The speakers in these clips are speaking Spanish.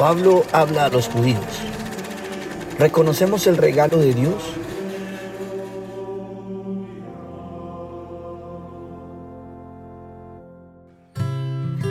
Pablo habla a los judíos. ¿Reconocemos el regalo de Dios?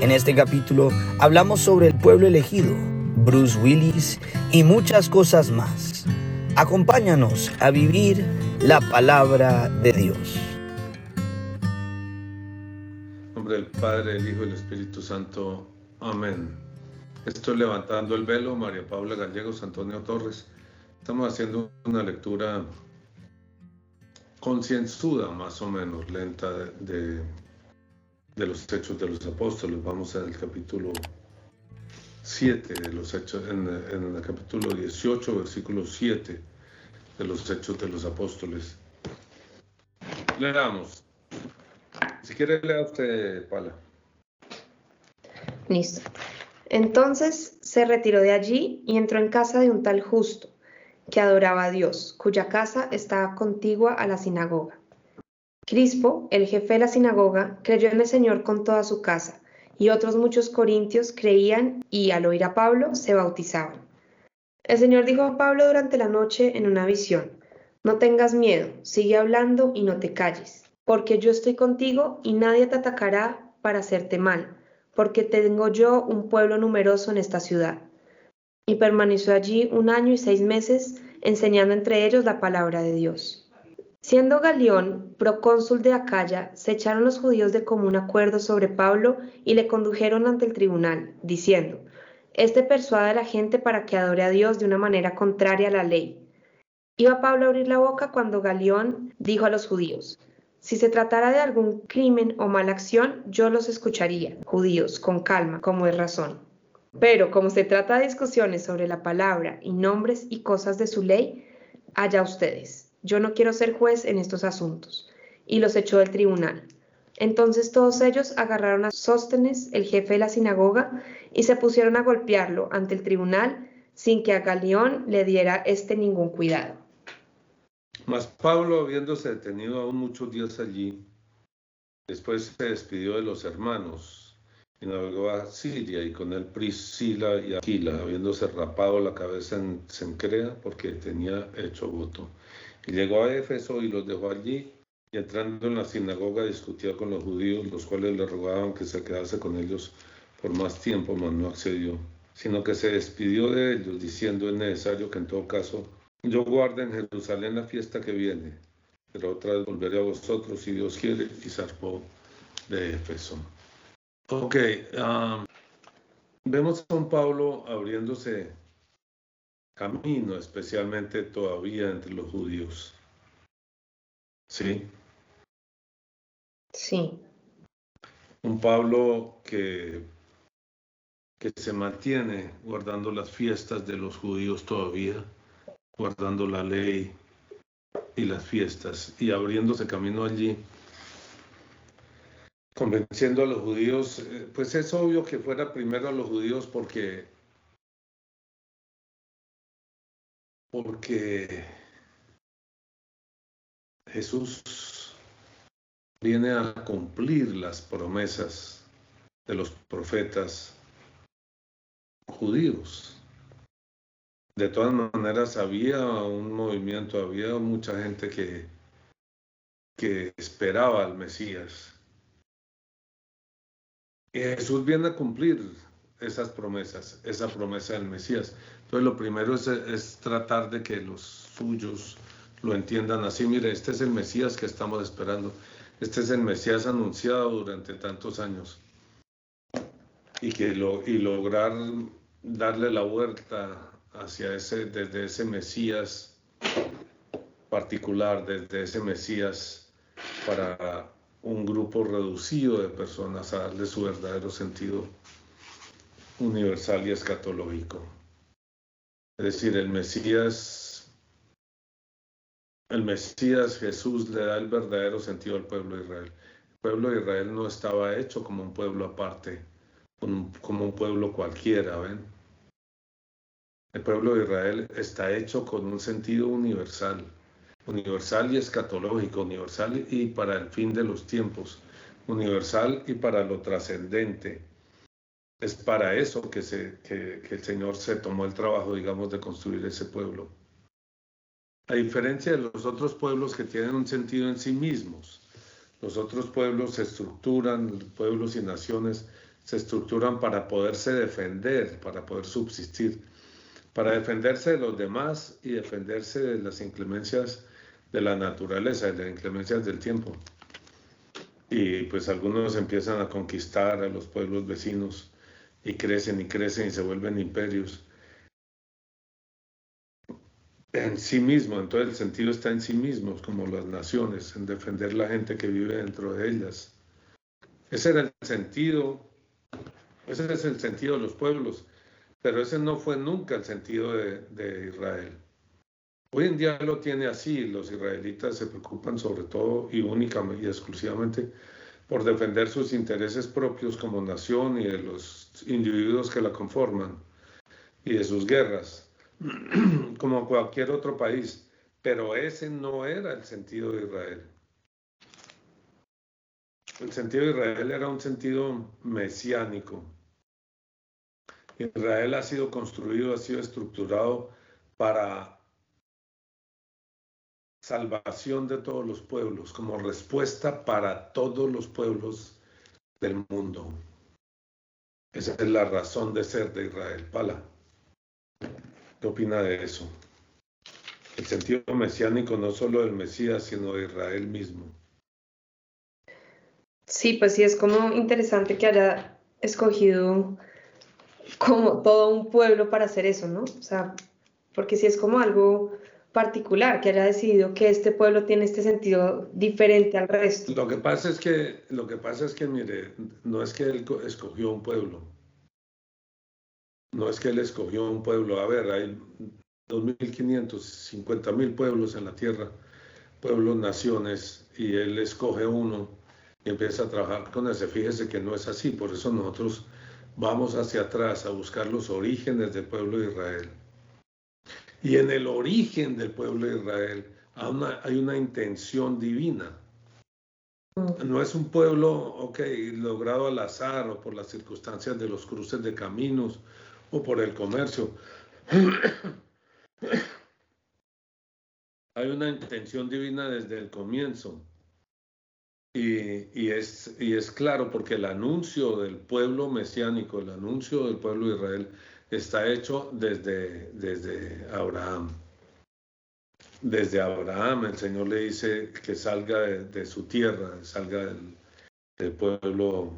En este capítulo hablamos sobre el pueblo elegido, Bruce Willis y muchas cosas más. Acompáñanos a vivir la palabra de Dios. En nombre del Padre, el Hijo y el Espíritu Santo. Amén. Estoy levantando el velo, María Paula Gallegos, Antonio Torres. Estamos haciendo una lectura concienzuda, más o menos, lenta de, los Hechos de los Apóstoles. Vamos en el capítulo 7 de los Hechos, en, en el capítulo 18, versículo 7 de los Hechos de los Apóstoles. Leamos. Si quiere, lea usted, Pala. Listo. Entonces se retiró de allí y entró en casa de un tal justo, que adoraba a Dios, cuya casa estaba contigua a la sinagoga. Crispo, el jefe de la sinagoga, creyó en el Señor con toda su casa, y otros muchos corintios creían y al oír a Pablo se bautizaban. El Señor dijo a Pablo durante la noche en una visión, No tengas miedo, sigue hablando y no te calles, porque yo estoy contigo y nadie te atacará para hacerte mal porque tengo yo un pueblo numeroso en esta ciudad. Y permaneció allí un año y seis meses, enseñando entre ellos la palabra de Dios. Siendo Galión procónsul de Acaya, se echaron los judíos de común acuerdo sobre Pablo y le condujeron ante el tribunal, diciendo, Este persuade a la gente para que adore a Dios de una manera contraria a la ley. Iba Pablo a abrir la boca cuando Galión dijo a los judíos, si se tratara de algún crimen o mala acción, yo los escucharía, judíos, con calma, como es razón. Pero como se trata de discusiones sobre la palabra y nombres y cosas de su ley, allá ustedes. Yo no quiero ser juez en estos asuntos. Y los echó del tribunal. Entonces todos ellos agarraron a Sóstenes, el jefe de la sinagoga, y se pusieron a golpearlo ante el tribunal sin que a Galión le diera este ningún cuidado. Mas Pablo, habiéndose detenido aún muchos días allí, después se despidió de los hermanos y navegó a Siria y con él Priscila y Aquila, habiéndose rapado la cabeza en Sencrea porque tenía hecho voto. Y llegó a Éfeso y los dejó allí y entrando en la sinagoga discutía con los judíos, los cuales le rogaban que se quedase con ellos por más tiempo, mas no accedió, sino que se despidió de ellos diciendo es necesario que en todo caso yo guardo en Jerusalén la fiesta que viene, pero otra vez volveré a vosotros si Dios quiere y zarpó de Éfeso. Ok, um, vemos a un Pablo abriéndose camino, especialmente todavía entre los judíos. ¿Sí? Sí. Un Pablo que, que se mantiene guardando las fiestas de los judíos todavía guardando la ley y las fiestas y abriéndose camino allí, convenciendo a los judíos, eh, pues es obvio que fuera primero a los judíos porque porque Jesús viene a cumplir las promesas de los profetas judíos de todas maneras había un movimiento, había mucha gente que, que esperaba al Mesías. Y Jesús viene a cumplir esas promesas, esa promesa del Mesías. Entonces lo primero es, tratar de que los suyos lo entiendan así. Mire, este es el Mesías que estamos esperando. Este es el Mesías anunciado durante tantos años. Y, que lograr darle la vuelta hacia ese, desde ese Mesías particular, desde ese Mesías para un grupo reducido de personas a darle su verdadero sentido universal y escatológico. Es decir, el Mesías, el Mesías Jesús le da el verdadero sentido al pueblo de Israel. El pueblo de Israel no estaba hecho como un pueblo aparte, como un pueblo cualquiera, ¿ven? El pueblo de Israel está hecho con un sentido universal, universal y escatológico, universal y para el fin de los tiempos, universal y para lo trascendente, es para eso que, el Señor se tomó el trabajo, digamos, de construir ese pueblo. A diferencia de los otros pueblos que tienen un sentido en sí mismos, los otros pueblos se estructuran, pueblos y naciones se estructuran para poderse defender, para poder subsistir, para defenderse de los demás y defenderse de las inclemencias de la naturaleza, de las inclemencias del tiempo. Y pues algunos empiezan a conquistar a los pueblos vecinos y crecen y crecen y se vuelven imperios en sí mismo, entonces el sentido está en sí mismos, como las naciones, en defender la gente que vive dentro de ellas. Ese era el sentido, ese es el sentido de los pueblos, pero ese no fue nunca el sentido de, Israel. Hoy en día lo tiene así, los israelitas se preocupan sobre todo y únicamente y exclusivamente por defender sus intereses propios como nación y de los individuos que la conforman y de sus guerras, como cualquier otro país. Pero ese no era el sentido de Israel. El sentido de Israel era un sentido mesiánico. Israel ha sido construido, ha sido estructurado para salvación de todos los pueblos, como respuesta para todos los pueblos del mundo. Esa es la razón de ser de Israel. Pala, ¿qué opina de eso? El sentido mesiánico no solo del Mesías, sino de Israel mismo. Sí, pues sí, es como interesante que haya escogido como todo un pueblo para hacer eso, ¿no? O sea, porque sí es como algo particular, que haya decidido que este pueblo tiene este sentido diferente al resto. Lo que pasa es que, lo que pasa es que, mire, no es que él escogió un pueblo. No es que él escogió un pueblo. A ver, hay 2.500, 50.000 pueblos en la tierra, pueblos, naciones, y él escoge uno y empieza a trabajar con ese. Fíjese que no es así, por eso nosotros vamos hacia atrás a buscar los orígenes del pueblo de Israel y en el origen del pueblo de Israel hay una, intención divina. Mm. No es un pueblo, ok, logrado al azar o por las circunstancias de los cruces de caminos o por el comercio. hay una intención divina desde el comienzo. Y, es, y es claro porque el anuncio del pueblo mesiánico, el anuncio del pueblo de Israel, está hecho desde, desde Abraham. Desde Abraham el Señor le dice que salga de, su tierra, salga del, pueblo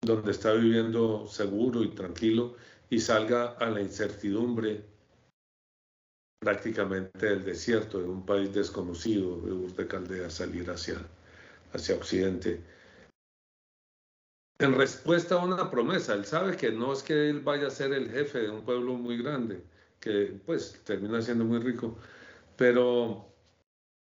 donde está viviendo seguro y tranquilo y salga a la incertidumbre prácticamente del desierto, de un país desconocido, de Ur de Caldea, salir hacia, hacia Occidente en respuesta a una promesa. Él sabe que no es que él vaya a ser el jefe de un pueblo muy grande, que pues termina siendo muy rico, pero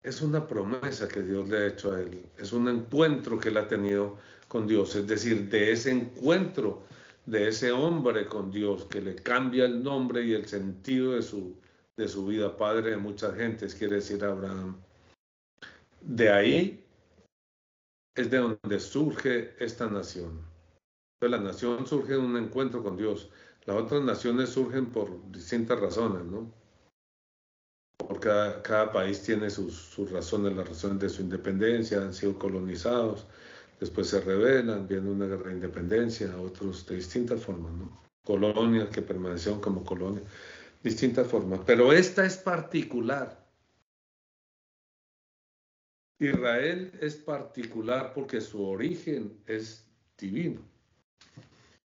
es una promesa que Dios le ha hecho a él, es un encuentro que él ha tenido con Dios, es decir, de ese encuentro de ese hombre con Dios que le cambia el nombre y el sentido de su, de su vida, padre de muchas gentes, quiere decir Abraham. De ahí es de donde surge esta nación. la nación surge de un encuentro con Dios. Las otras naciones surgen por distintas razones, ¿no? Porque cada, país tiene sus, sus, razones, las razones de su independencia, han sido colonizados, después se rebelan, viene una guerra de independencia, otros de distintas formas, ¿no? Colonias que permanecieron como colonias, distintas formas. Pero esta es particular Israel es particular porque su origen es divino.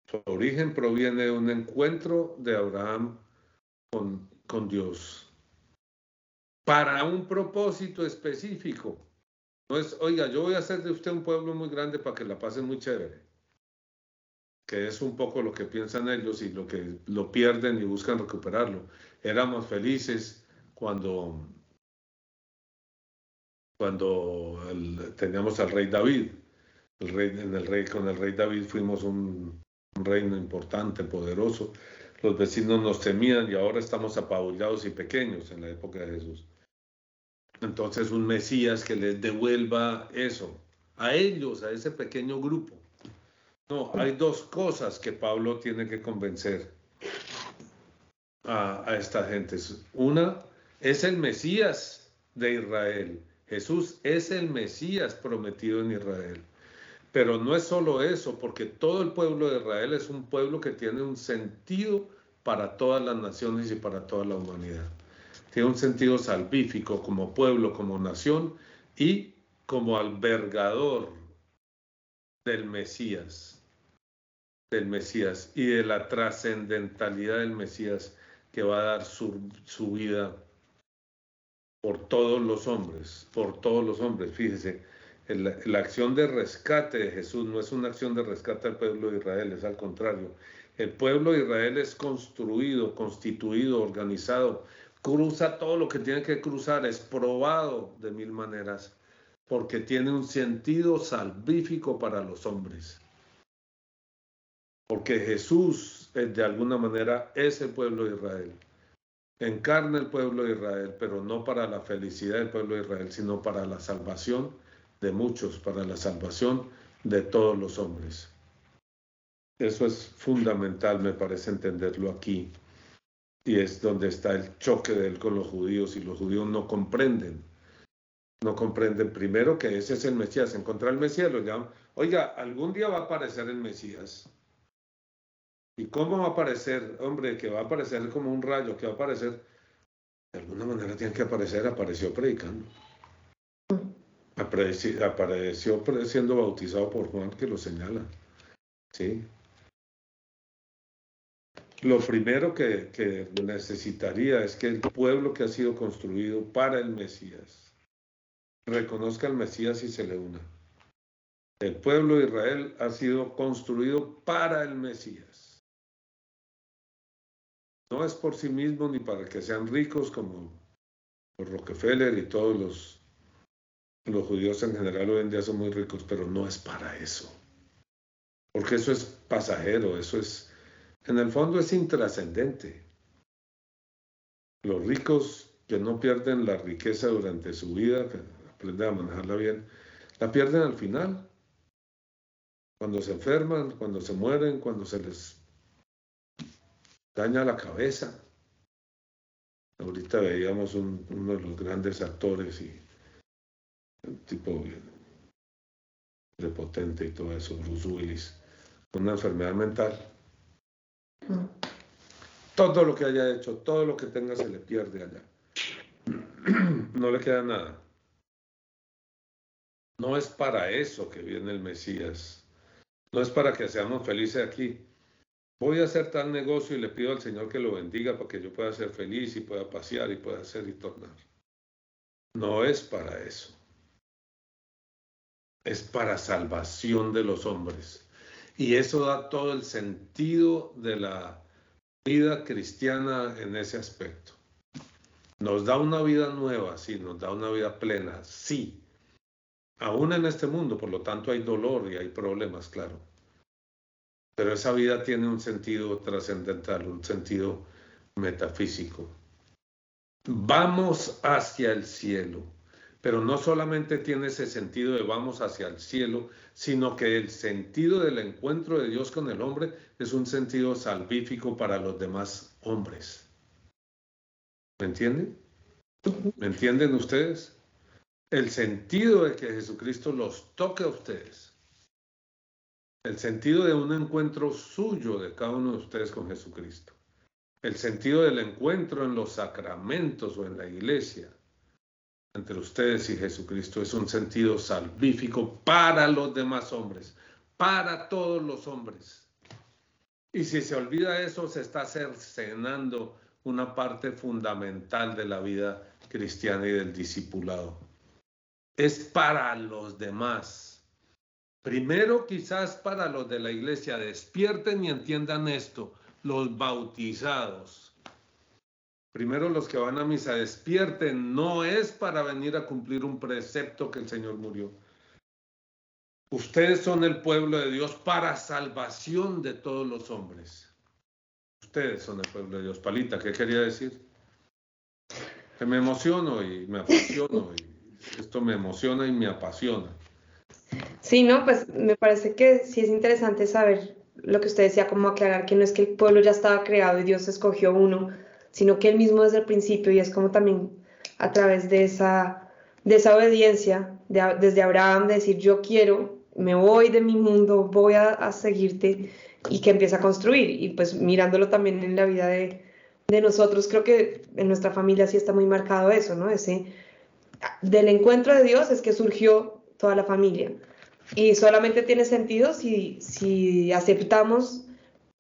Su origen proviene de un encuentro de Abraham con, con Dios para un propósito específico. No es, oiga, yo voy a hacer de usted un pueblo muy grande para que la pasen muy chévere. Que es un poco lo que piensan ellos y lo que lo pierden y buscan recuperarlo. Éramos felices cuando cuando teníamos al rey David. El rey, en el rey, con el rey David fuimos un, reino importante, poderoso. Los vecinos nos temían y ahora estamos apabullados y pequeños en la época de Jesús. Entonces un Mesías que les devuelva eso, a ellos, a ese pequeño grupo, No, hay dos cosas que Pablo tiene que convencer a, a esta gente. Una es el Mesías de Israel. Jesús es el Mesías prometido en Israel. Pero no es solo eso, porque todo el pueblo de Israel es un pueblo que tiene un sentido para todas las naciones y para toda la humanidad. Tiene un sentido salvífico como pueblo, como nación y como albergador del Mesías, del Mesías y de la trascendentalidad del Mesías que va a dar su, su vida por todos los hombres, por todos los hombres. Fíjese, la acción de rescate de Jesús no es una acción de rescate al pueblo de Israel, es al contrario. El pueblo de Israel es construido, constituido, organizado, cruza todo lo que tiene que cruzar, es probado de mil maneras, porque tiene un sentido salvífico para los hombres. Porque Jesús, de alguna manera, es el pueblo de Israel. Encarna el pueblo de Israel, pero no para la felicidad del pueblo de Israel, sino para la salvación de muchos para la salvación de todos los hombres. Eso es fundamental, me parece entenderlo aquí. Y es donde está el choque de él con los judíos y los judíos no comprenden. No comprenden primero que ese es el Mesías. Encontrar el Mesías lo llaman, oiga, algún día va a aparecer el Mesías. ¿Y cómo va a aparecer? Hombre, que va a aparecer como un rayo, que va a aparecer. De alguna manera tiene que aparecer, apareció predicando apareció, siendo bautizado por Juan que lo señala. ¿sí? Lo primero que, que necesitaría es que el pueblo que ha sido construido para el Mesías reconozca al Mesías y se le una. El pueblo de Israel ha sido construido para el Mesías. No es por sí mismo ni para que sean ricos como Rockefeller y todos los los judíos en general hoy en día son muy ricos, pero no es para eso. Porque eso es pasajero, eso es, en el fondo es intrascendente. Los ricos que no pierden la riqueza durante su vida, que aprenden a manejarla bien, la pierden al final. Cuando se enferman, cuando se mueren, cuando se les daña la cabeza. Ahorita veíamos uno de los grandes actores y tipo prepotente y todo eso, Bruce Willis, una enfermedad mental. Todo lo que haya hecho, todo lo que tenga se le pierde allá. No le queda nada. No es para eso que viene el Mesías. No es para que seamos felices aquí. Voy a hacer tal negocio y le pido al Señor que lo bendiga para que yo pueda ser feliz y pueda pasear y pueda hacer y tornar. No es para eso es para salvación de los hombres. Y eso da todo el sentido de la vida cristiana en ese aspecto. Nos da una vida nueva, sí, nos da una vida plena, sí. Aún en este mundo, por lo tanto, hay dolor y hay problemas, claro. Pero esa vida tiene un sentido trascendental, un sentido metafísico. Vamos hacia el cielo pero no solamente tiene ese sentido de vamos hacia el cielo, sino que el sentido del encuentro de Dios con el hombre es un sentido salvífico para los demás hombres. ¿Me entienden? ¿Me entienden ustedes? El sentido de que Jesucristo los toque a ustedes. El sentido de un encuentro suyo de cada uno de ustedes con Jesucristo. El sentido del encuentro en los sacramentos o en la iglesia entre ustedes y Jesucristo es un sentido salvífico para los demás hombres, para todos los hombres. Y si se olvida eso, se está cercenando una parte fundamental de la vida cristiana y del discipulado. Es para los demás. Primero quizás para los de la iglesia, despierten y entiendan esto, los bautizados Primero los que van a misa despierten, no es para venir a cumplir un precepto que el Señor murió. Ustedes son el pueblo de Dios para salvación de todos los hombres. Ustedes son el pueblo de Dios. Palita, ¿qué quería decir? Que me emociono y me apasiono. Esto me emociona y me apasiona. Sí, no, pues me parece que sí es interesante saber lo que usted decía, como aclarar que no es que el pueblo ya estaba creado y Dios escogió uno, sino que él mismo desde el principio y es como también a través de esa, de esa obediencia, desde Abraham, de decir yo quiero, me voy de mi mundo, voy a, a, seguirte y que empieza a construir. Y pues mirándolo también en la vida de, de nosotros, creo que en nuestra familia sí está muy marcado eso, ¿no? Ese, del encuentro de Dios es que surgió toda la familia. Y solamente tiene sentido si, si aceptamos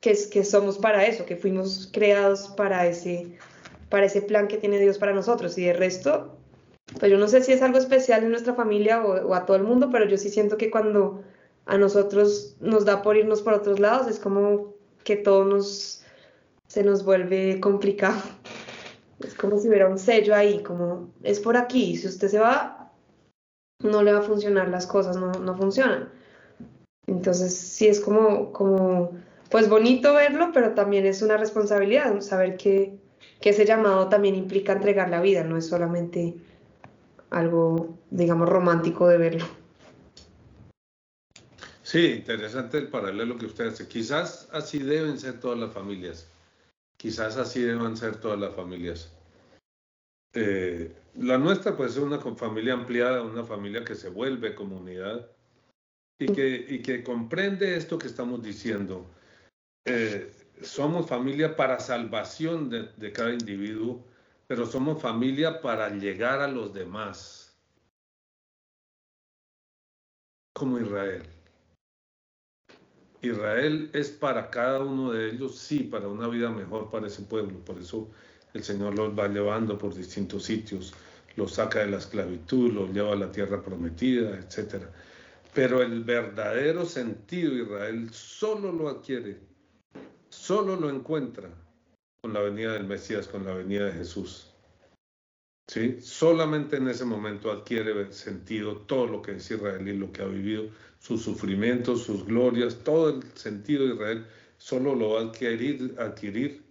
que, que somos para eso, que fuimos creados para ese, para ese plan que tiene Dios para nosotros. Y de resto, pues yo no sé si es algo especial en nuestra familia o, a todo el mundo, pero yo sí siento que cuando a nosotros nos da por irnos por otros lados, es como que todo nos, se nos vuelve complicado. Es como si hubiera un sello ahí, como es por aquí, si usted se va, no le va a funcionar las cosas, no, no funcionan. Entonces sí es como, como pues bonito verlo, pero también es una responsabilidad saber que, que ese llamado también implica entregar la vida, no es solamente algo, digamos, romántico de verlo. Sí, interesante el paralelo que usted hace. Quizás así deben ser todas las familias. Quizás así deben ser todas las familias. Eh, la nuestra puede ser una familia ampliada, una familia que se vuelve comunidad y que, y que comprende esto que estamos diciendo eh, somos familia para salvación de, cada individuo, pero somos familia para llegar a los demás, como Israel. Israel es para cada uno de ellos, sí, para una vida mejor para ese pueblo. Por eso el Señor los va llevando por distintos sitios, los saca de la esclavitud, los lleva a la tierra prometida, etc. Pero el verdadero sentido Israel solo lo adquiere solo lo encuentra con la venida del Mesías, con la venida de Jesús. ¿Sí? Solamente en ese momento adquiere sentido todo lo que es Israel y lo que ha vivido, sus sufrimientos, sus glorias, todo el sentido de Israel, solo lo va a adquirir,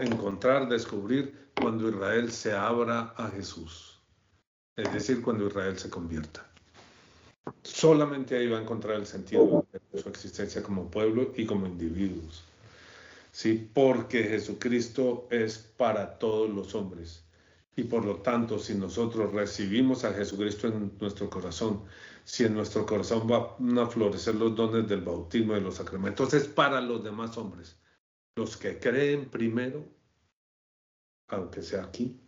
encontrar, descubrir cuando Israel se abra a Jesús. Es decir, cuando Israel se convierta. Solamente ahí va a encontrar el sentido de su existencia como pueblo y como individuos. ¿sí? porque Jesucristo es para todos los hombres. Y por lo tanto, si nosotros recibimos a Jesucristo en nuestro corazón, si en nuestro corazón van a florecer los dones del bautismo y los sacramentos, es para los demás hombres. Los que creen primero, aunque sea aquí,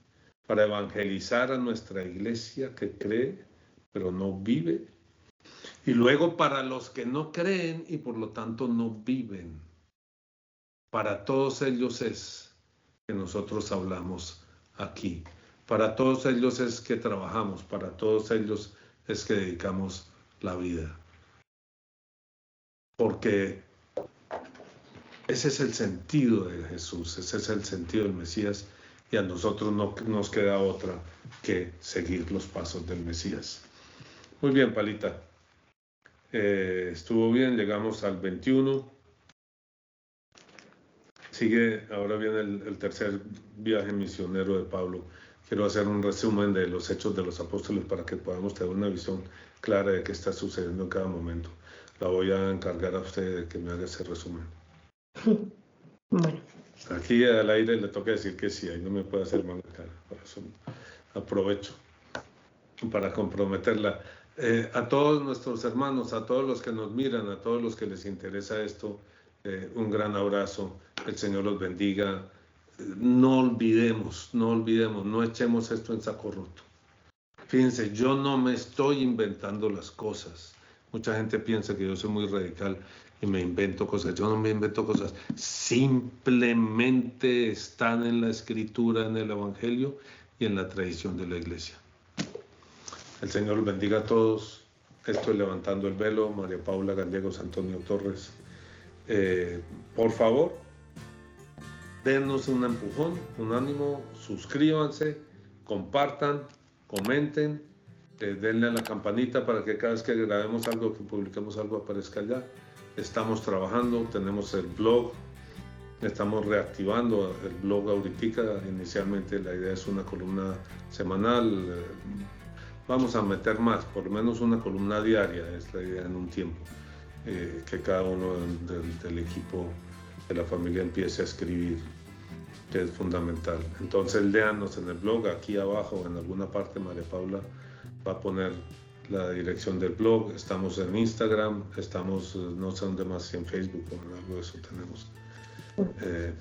para evangelizar a nuestra iglesia que cree, pero no vive. Y luego para los que no creen y por lo tanto no viven. Para todos ellos es que nosotros hablamos aquí. Para todos ellos es que trabajamos. Para todos ellos es que dedicamos la vida. Porque ese es el sentido de Jesús, ese es el sentido del Mesías y a nosotros no nos queda otra que seguir los pasos del Mesías. Muy bien, Palita. Eh, estuvo bien, llegamos al 21. Sigue, ahora viene el, tercer viaje misionero de Pablo. Quiero hacer un resumen de los hechos de los apóstoles para que podamos tener una visión clara de qué está sucediendo en cada momento. La voy a encargar a usted de que me haga ese resumen. Bueno. Aquí al aire le toca decir que sí, ahí no me puede hacer mal cara. Por eso aprovecho para comprometerla. Eh, a todos nuestros hermanos, a todos los que nos miran, a todos los que les interesa esto, eh, un gran abrazo, el Señor los bendiga. No olvidemos, no olvidemos, no echemos esto en saco roto. Fíjense, yo no me estoy inventando las cosas. Mucha gente piensa que yo soy muy radical y me invento cosas. Yo no me invento cosas. Simplemente están en la escritura, en el Evangelio y en la tradición de la iglesia. El Señor los bendiga a todos. Estoy levantando el velo. María Paula Gallegos, Antonio Torres. Eh, por favor, denos un empujón, un ánimo, suscríbanse, compartan, comenten, eh, denle a la campanita para que cada vez que grabemos algo, que publiquemos algo, aparezca allá. Estamos trabajando, tenemos el blog, estamos reactivando el blog ahorita. Inicialmente la idea es una columna semanal. Vamos a meter más, por lo menos una columna diaria, es la idea en un tiempo, eh, que cada uno del, equipo de la familia empiece a escribir, que es fundamental. Entonces, léanos en el blog, aquí abajo, en alguna parte, María Paula va a poner la dirección del blog, estamos en Instagram, estamos, no sé dónde más, si en Facebook o algo de eso tenemos. Eh,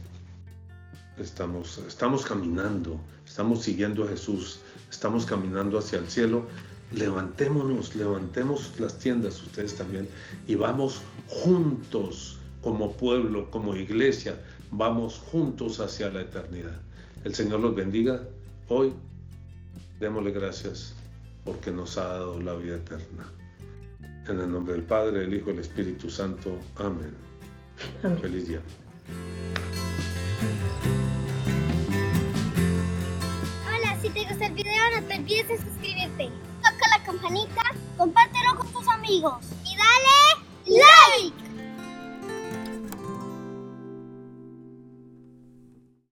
estamos, estamos caminando, estamos siguiendo a Jesús, estamos caminando hacia el cielo. Levantémonos, levantemos las tiendas ustedes también y vamos juntos como pueblo, como iglesia, vamos juntos hacia la eternidad. El Señor los bendiga. Hoy démosle gracias porque nos ha dado la vida eterna. En el nombre del Padre, del Hijo y del Espíritu Santo. Amén. Feliz día. Hola, si te gusta el video no te olvides de suscribirte. Toca la campanita, compártelo con tus amigos y dale like.